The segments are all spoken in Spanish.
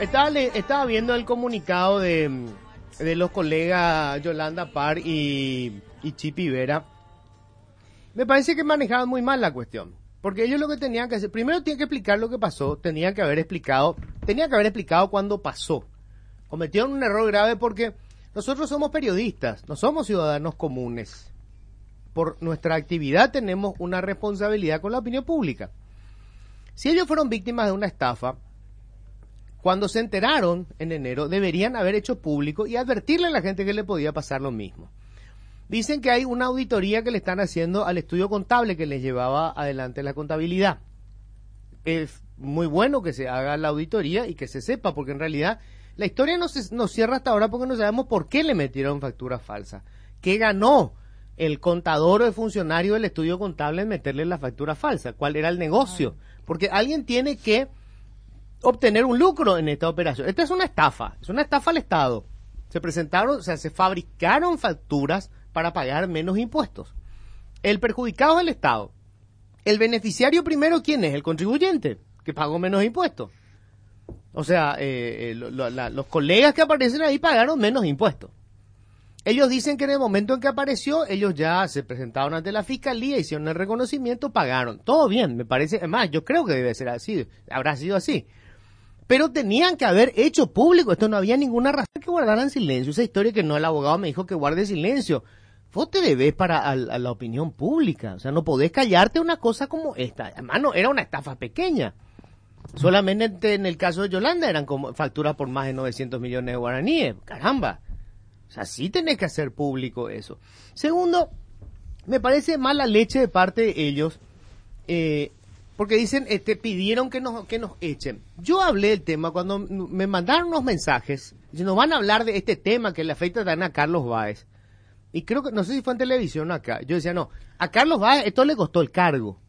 Estaba, estaba viendo el comunicado de, de los colegas Yolanda Par y, y Chipi Vera. Me parece que manejaban muy mal la cuestión. Porque ellos lo que tenían que hacer, primero tienen que explicar lo que pasó, tenían que haber explicado, tenían que haber explicado cuándo pasó. Cometieron un error grave porque nosotros somos periodistas, no somos ciudadanos comunes. Por nuestra actividad tenemos una responsabilidad con la opinión pública. Si ellos fueron víctimas de una estafa, cuando se enteraron en enero, deberían haber hecho público y advertirle a la gente que le podía pasar lo mismo. Dicen que hay una auditoría que le están haciendo al estudio contable que les llevaba adelante la contabilidad. Es muy bueno que se haga la auditoría y que se sepa, porque en realidad la historia no se no cierra hasta ahora porque no sabemos por qué le metieron factura falsa. ¿Qué ganó el contador o el funcionario del estudio contable en meterle la factura falsa? ¿Cuál era el negocio? Porque alguien tiene que obtener un lucro en esta operación. Esta es una estafa, es una estafa al Estado. Se presentaron, o sea, se fabricaron facturas para pagar menos impuestos. El perjudicado es el Estado. El beneficiario primero, ¿quién es? El contribuyente, que pagó menos impuestos. O sea, eh, eh, los colegas que aparecen ahí pagaron menos impuestos. Ellos dicen que en el momento en que apareció, ellos ya se presentaron ante la fiscalía, hicieron el reconocimiento, pagaron. Todo bien, me parece. Además, yo creo que debe ser así, habrá sido así. Pero tenían que haber hecho público. Esto no había ninguna razón que guardaran silencio. Esa historia que no, el abogado me dijo que guarde silencio. Vos te debes para la opinión pública. O sea, no podés callarte una cosa como esta. Además, no, era una estafa pequeña. Solamente en el caso de Yolanda eran como facturas por más de 900 millones de guaraníes. Caramba. O sea, sí tenés que hacer público eso. Segundo, me parece mala leche de parte de ellos, eh, porque dicen, este, pidieron que nos, que nos echen. Yo hablé del tema cuando me mandaron unos mensajes, diciendo, van a hablar de este tema que le afecta también a Carlos Báez. Y creo que, no sé si fue en televisión o acá. Yo decía, no, a Carlos Báez esto le costó el cargo.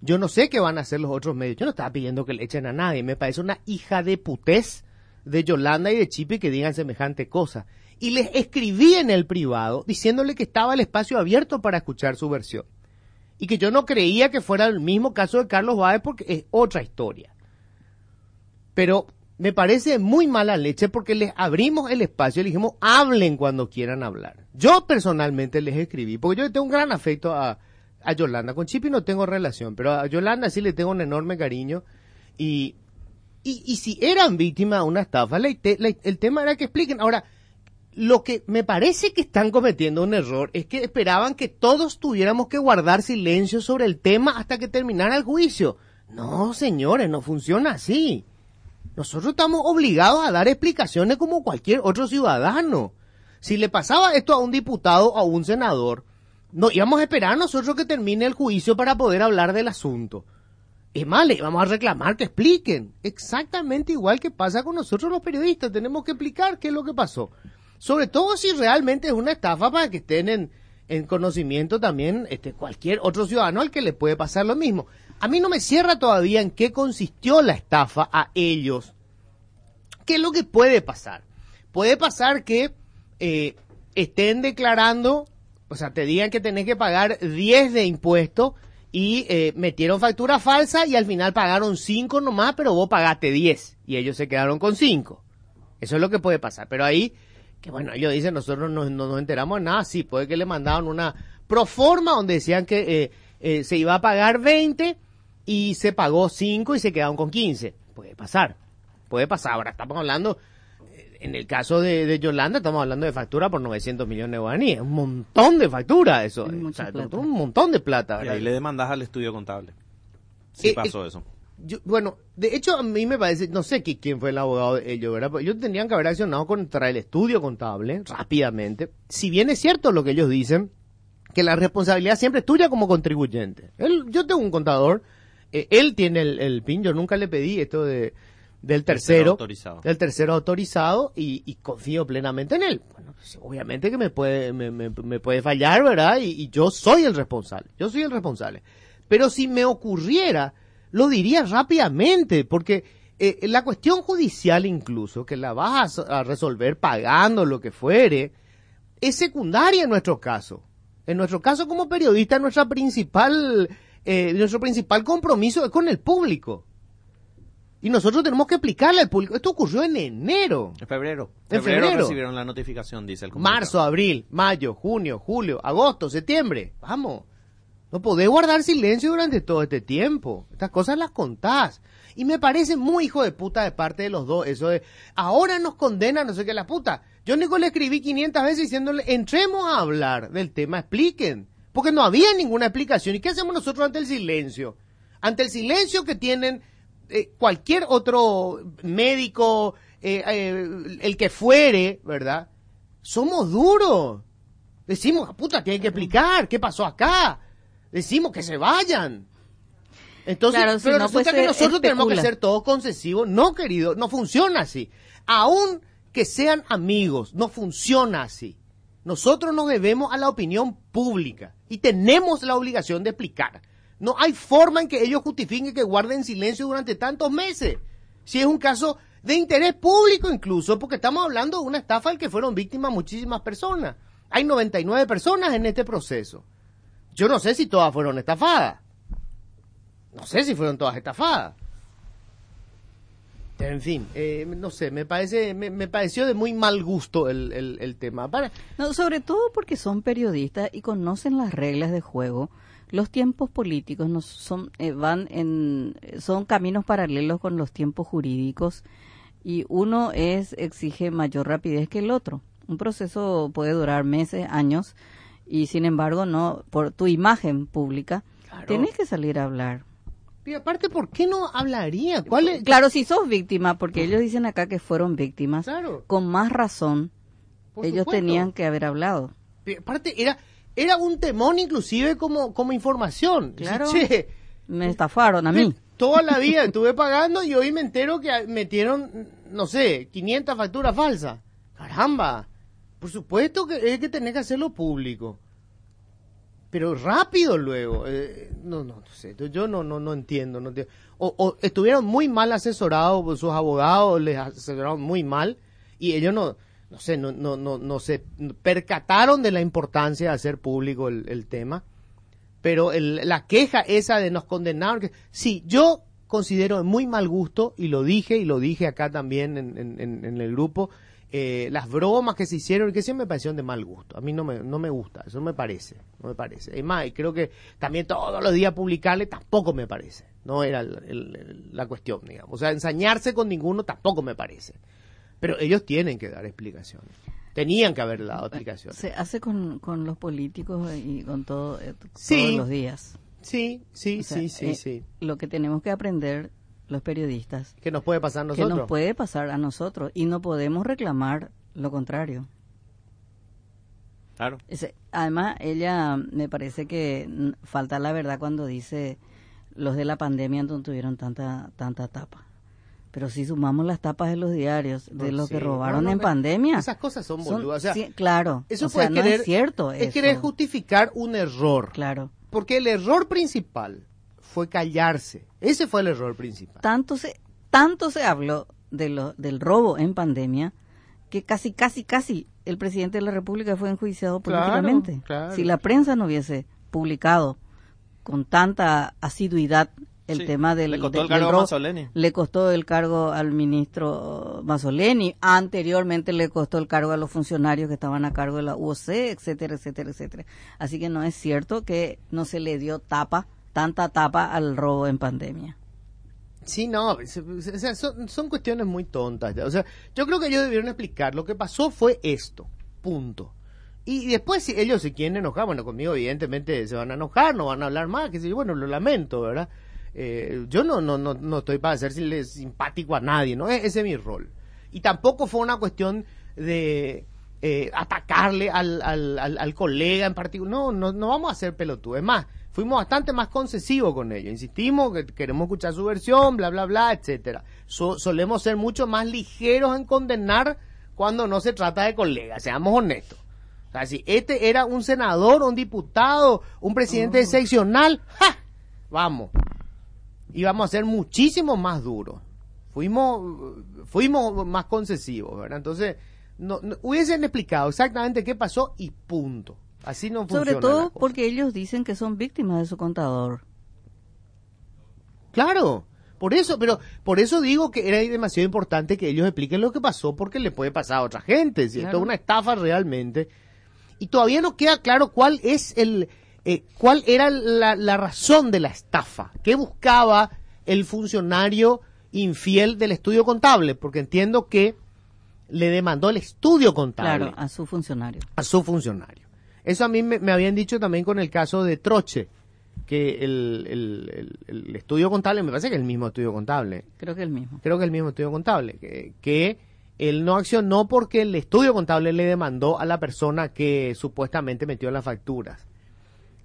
Yo no sé qué van a hacer los otros medios. Yo no estaba pidiendo que le echen a nadie. Me parece una hija de putés de Yolanda y de Chipi que digan semejante cosa. Y les escribí en el privado diciéndole que estaba el espacio abierto para escuchar su versión. Y que yo no creía que fuera el mismo caso de Carlos Báez porque es otra historia. Pero me parece muy mala leche porque les abrimos el espacio y les dijimos hablen cuando quieran hablar. Yo personalmente les escribí, porque yo tengo un gran afecto a, a Yolanda. Con Chipi no tengo relación, pero a Yolanda sí le tengo un enorme cariño. Y, y, si eran víctimas de una estafa, el tema era que expliquen. Ahora, lo que me parece que están cometiendo un error es que esperaban que todos tuviéramos que guardar silencio sobre el tema hasta que terminara el juicio. No, señores, no funciona así. Nosotros estamos obligados a dar explicaciones como cualquier otro ciudadano. Si le pasaba esto a un diputado o a un senador, no íbamos a esperar nosotros que termine el juicio para poder hablar del asunto. Es más, le vamos a reclamar que expliquen. Exactamente igual que pasa con nosotros los periodistas. Tenemos que explicar qué es lo que pasó. Sobre todo si realmente es una estafa para que estén en, en conocimiento también este, cualquier otro ciudadano al que le puede pasar lo mismo. A mí no me cierra todavía en qué consistió la estafa a ellos. ¿Qué es lo que puede pasar? Puede pasar que eh, estén declarando, o sea, te digan que tenés que pagar 10 de impuesto y eh, metieron factura falsa y al final pagaron 5 nomás, pero vos pagaste 10 y ellos se quedaron con 5. Eso es lo que puede pasar. Pero ahí, que bueno, ellos dicen, nosotros no, no nos enteramos de nada, sí, puede que le mandaron una proforma donde decían que eh, eh, se iba a pagar 20 y se pagó 5 y se quedaron con 15. Puede pasar, puede pasar. Ahora estamos hablando, eh, en el caso de, de Yolanda, estamos hablando de factura por 900 millones de guaraníes. Un montón de factura eso. Es eh. mucha O sea, plata. un montón de plata. Y ¿verdad? ahí le demandas al estudio contable. Sí Eh, pasó eso. Yo- bueno, de hecho a mí me parece, no sé qui- quién fue el abogado de ellos, ¿verdad? Pero ellos tendrían que haber accionado contra el estudio contable rápidamente. Si bien es cierto lo que ellos dicen, que la responsabilidad siempre es tuya como contribuyente. Él, yo tengo un contador, eh, él tiene el, el PIN, yo nunca le pedí esto de del tercero, autorizado. del tercero autorizado y, y confío plenamente en él. Bueno, pues, obviamente que me puede, me, me- me puede fallar, ¿verdad? Y, y yo soy el responsable, yo soy el responsable. Pero si me ocurriera, lo diría rápidamente, porque eh, la cuestión judicial incluso, que la vas a, so- a resolver pagando lo que fuere, es secundaria en nuestro caso. En nuestro caso como periodista, nuestra principal, eh, nuestro principal compromiso es con el público. Y nosotros tenemos que explicarle al público. Esto ocurrió en enero. En febrero. En febrero. recibieron la notificación, dice el comunicado. Marzo, abril, mayo, junio, julio, agosto, septiembre. Vamos. No podés guardar silencio durante todo este tiempo. Estas cosas las contás. Y me parece muy hijo de puta de parte de los dos. Eso de, ahora nos condenan, no sé qué, la puta. Yo Nico le escribí 500 veces diciéndole, entremos a hablar del tema, expliquen. Porque no había ninguna explicación. ¿Y qué hacemos nosotros ante el silencio? Ante el silencio que tienen eh, cualquier otro médico, eh, eh, el que fuere, ¿verdad? Somos duros. Decimos, puta, tienen que explicar qué pasó acá. Decimos que se vayan. Entonces, Claro, si pero no, resulta pues, que se nosotros tenemos que ser todos concesivos. No, querido, no funciona así. Aún que sean amigos, no funciona así. Nosotros nos debemos a la opinión pública y tenemos la obligación de explicar. No hay forma en que ellos justifiquen que guarden silencio durante tantos meses. Si es un caso de interés público incluso, porque estamos hablando de una estafa del que fueron víctimas muchísimas personas. Hay 99 personas en este proceso. Yo no sé si todas fueron estafadas. No sé si fueron todas estafadas. En fin, eh, no sé, me parece, me, pareció de muy mal gusto el, tema. No, sobre todo porque son periodistas y conocen las reglas de juego. Los tiempos políticos no son eh, van en son caminos paralelos con los tiempos jurídicos y uno es exige mayor rapidez que el otro. Un proceso puede durar meses, años y sin embargo no por tu imagen pública Claro. tienes que salir a hablar. y aparte, ¿por qué no hablaría? ¿Cuál es? Claro, si sos víctima, porque ellos dicen acá que fueron víctimas, Claro. con más razón Por ellos supuesto. tenían que haber hablado. Y aparte, era, era un temón inclusive como, como información. Claro. Che, Me estafaron a mí. Toda la vida estuve pagando y hoy me entero que metieron, no sé, 500 facturas falsas. Caramba. Por supuesto que es que tenés que hacerlo público. Pero rápido luego. eh, no, no, no sé. Yo no, no, no entiendo. No entiendo. O, o estuvieron muy mal asesorados por sus abogados, les asesoraron muy mal y ellos no, no sé, no, no, no, no se percataron de la importancia de hacer público el, tema pero el- la queja esa de nos condenaron, sí, yo considero de muy mal gusto, y lo dije, y lo dije acá también en- en- en el grupo, eh, las bromas que se hicieron, que siempre me parecieron de mal gusto. A mí no me, no me gusta, eso no me parece, no me parece. Es más, y creo que también todos los días publicarle tampoco me parece, no era el- el- el- la cuestión, digamos. O sea, ensañarse con ninguno tampoco me parece. Pero ellos tienen que dar explicaciones. Tenían que haber dado explicaciones. Se hace con, con los políticos y con todo eh, Sí. todos los días. Sí, sí, O sea, sí, sí, eh, sí. Lo que tenemos que aprender los periodistas, ¿Qué nos puede pasar a nosotros? que nos puede pasar a nosotros y no podemos reclamar lo contrario. Claro. Ese- además, ella me parece que falta la verdad cuando dice los de la pandemia no tuvieron tanta tanta tapa. Pero si sumamos las tapas de los diarios, de No, los sí. que robaron No, no, en me- pandemia. Esas cosas son son- boludas. O sea, sí, claro. eso o sea, puede no querer, es cierto. Es eso. querer justificar un error. Claro. Porque el error principal fue callarse. Ese fue el error principal. tanto se tanto se habló de lo, del robo en pandemia que casi casi casi el presidente de la República fue enjuiciado políticamente. claro. Si la prensa no hubiese publicado con tanta asiduidad el Sí, tema del, le costó del- el cargo del a robo, Mazzoleni. le costó el cargo al ministro Mazzoleni, anteriormente le costó el cargo a los funcionarios que estaban a cargo de la UOC, etcétera, etcétera, etcétera. Así que no es cierto que no se le dio tapa, tanta tapa al robo en pandemia. Sí, no, son, son cuestiones muy tontas. O sea, yo creo que ellos debieron explicar. Lo que pasó fue esto, punto. Y después, si ellos se quieren enojar, bueno, conmigo evidentemente se van a enojar, no van a hablar más, que sé yo, bueno, lo lamento, ¿verdad? Eh, yo no, no, no, no estoy para hacerle simpático a nadie, ¿no? E- Ese es mi rol. Y tampoco fue una cuestión de eh, atacarle al, al, al, colega en particular. No, no, no vamos a hacer pelotudo. Es más, fuimos bastante más concesivos con ellos. Insistimos que queremos escuchar su versión, bla, bla, bla, etcétera. So- solemos ser mucho más ligeros en condenar cuando no se trata de colegas, seamos honestos. O sea, si este era un senador, un diputado, un presidente seccional, ¡ja! Vamos. Y vamos a ser muchísimo más duros. Fuimos, fuimos más concesivos, ¿verdad? Entonces, no, no- hubiesen explicado exactamente qué pasó y punto. Así no funciona. Sobre todo porque ellos dicen que son víctimas de su contador. Claro, Por eso, pero por eso digo que era demasiado importante que ellos expliquen lo que pasó porque le puede pasar a otra gente. Si esto es una estafa realmente. Y todavía no queda claro cuál es el, eh, cuál era la, la razón de la estafa. ¿Qué buscaba el funcionario infiel del estudio contable? Porque entiendo que le demandó el estudio contable Claro, a su funcionario. a su funcionario. Eso a mí me, me habían dicho también con el caso de Troche, que el, el- el- el estudio contable, me parece que es el mismo estudio contable, Creo que el mismo. creo que el mismo estudio contable, que, que él no accionó porque el estudio contable le demandó a la persona que supuestamente metió las facturas.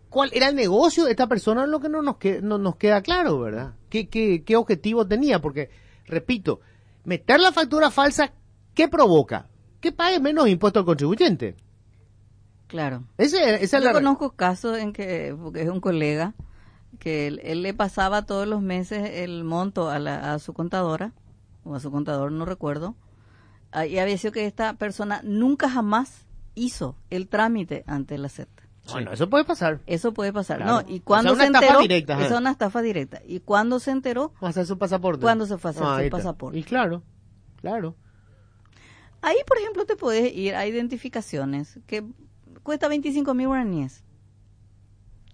¿Cuál era el negocio de esta persona? Lo que no nos, que- no nos queda claro, ¿verdad? ¿Qué, qué, qué objetivo tenía? Porque, repito, meter la factura falsa, ¿qué provoca? Que pague menos impuesto al contribuyente. Claro. Ese, esa es Yo la conozco casos en que, porque es un colega, que él, él le pasaba todos los meses el monto a, la- a su contadora, o a su contador, no recuerdo, ah, y había sido que esta persona nunca jamás hizo el trámite ante la SET. Bueno, eso puede pasar. Eso puede pasar. Claro. No, y cuando O sea, se una estafa enteró, directa, es una estafa directa. Y cuando se enteró, a hacer su pasaporte. ¿Cuándo se fue a hacer su ahí está. pasaporte? Y claro, claro. ahí por ejemplo te puedes ir a identificaciones que cuesta 25 mil guaraníes.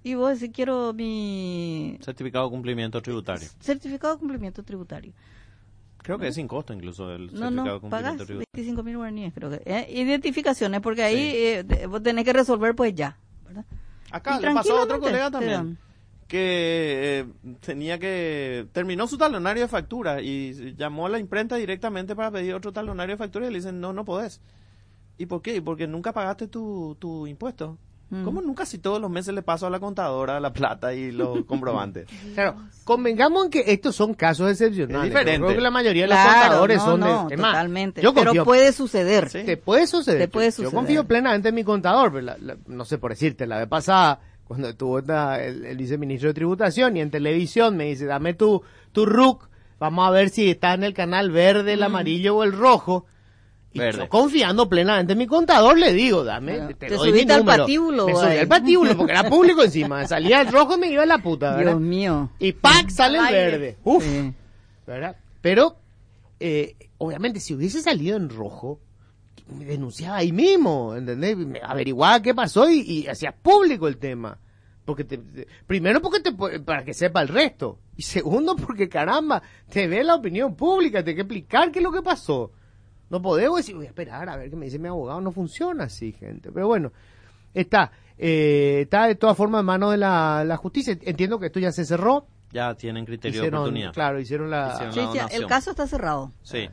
Y vos decís, quiero mi Certificado de cumplimiento tributario. certificado de cumplimiento tributario. Creo que es sin costo incluso el No, certificado no, de cumplimiento tributario. 25 mil guaraníes, creo que. Eh, Identificaciones, porque ahí Sí. eh, vos tenés que resolver pues ya. ¿verdad? Acá Y le pasó a otro colega también que eh, tenía que terminó su talonario de factura y llamó a la imprenta directamente para pedir otro talonario de factura y le dicen no no podés. ¿Y por qué? Porque nunca pagaste tu, tu impuesto. Mm. ¿Cómo nunca si todos los meses le paso a la contadora la plata y los comprobantes? Claro, convengamos en que estos son casos excepcionales. Es diferente. Creo que la mayoría de los Claro, contadores no, son de- no, es más, totalmente. Yo confío, Pero puede suceder. Sí. te puede suceder. Te puede Yo- suceder. Yo confío plenamente en mi contador. pero la- la- no sé por decirte, la vez pasada, cuando estuvo el, el viceministro de Tributación y en televisión me dice, dame tu, tu RUC, vamos a ver si está en el canal verde, Mm. el amarillo o el rojo. Y Verde. yo confiando plenamente en mi contador le digo, dame, Claro. te, Te doy mi subiste al patíbulo, Me subí al patíbulo porque era público encima. Salía el rojo y me iba a la puta, ¿verdad? Dios mío. Y ¡pac! sale el verde. Uf, Sí. ¿verdad? Pero, eh, obviamente, si hubiese salido en rojo, me denunciaba ahí mismo, ¿entendés? Me averiguaba qué pasó y, y hacía público el tema. Porque te- te- primero porque te, para que sepa el resto. Y segundo porque, caramba, te ve la opinión pública, te hay que explicar qué es lo que pasó. No podemos decir, voy a esperar a ver qué me dice mi abogado. No funciona así, gente. Pero bueno, está. eh, está de todas formas en manos de la, la justicia. Entiendo que esto ya se cerró. Ya tienen criterio de Hicieron, oportunidad. claro, hicieron la... Hicieron el caso está cerrado. Sí.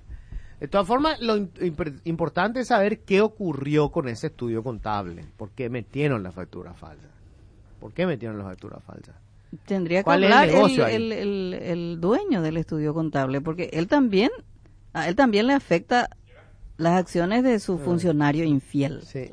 De todas formas, lo im- impor- importante es saber qué ocurrió con ese estudio contable. ¿Por qué metieron la factura falsa? ¿Por qué metieron la factura falsa? Tendría que ¿Cuál es el hablar el- el dueño del estudio contable, porque él también, a él también le afecta las acciones de su funcionario infiel. Sí.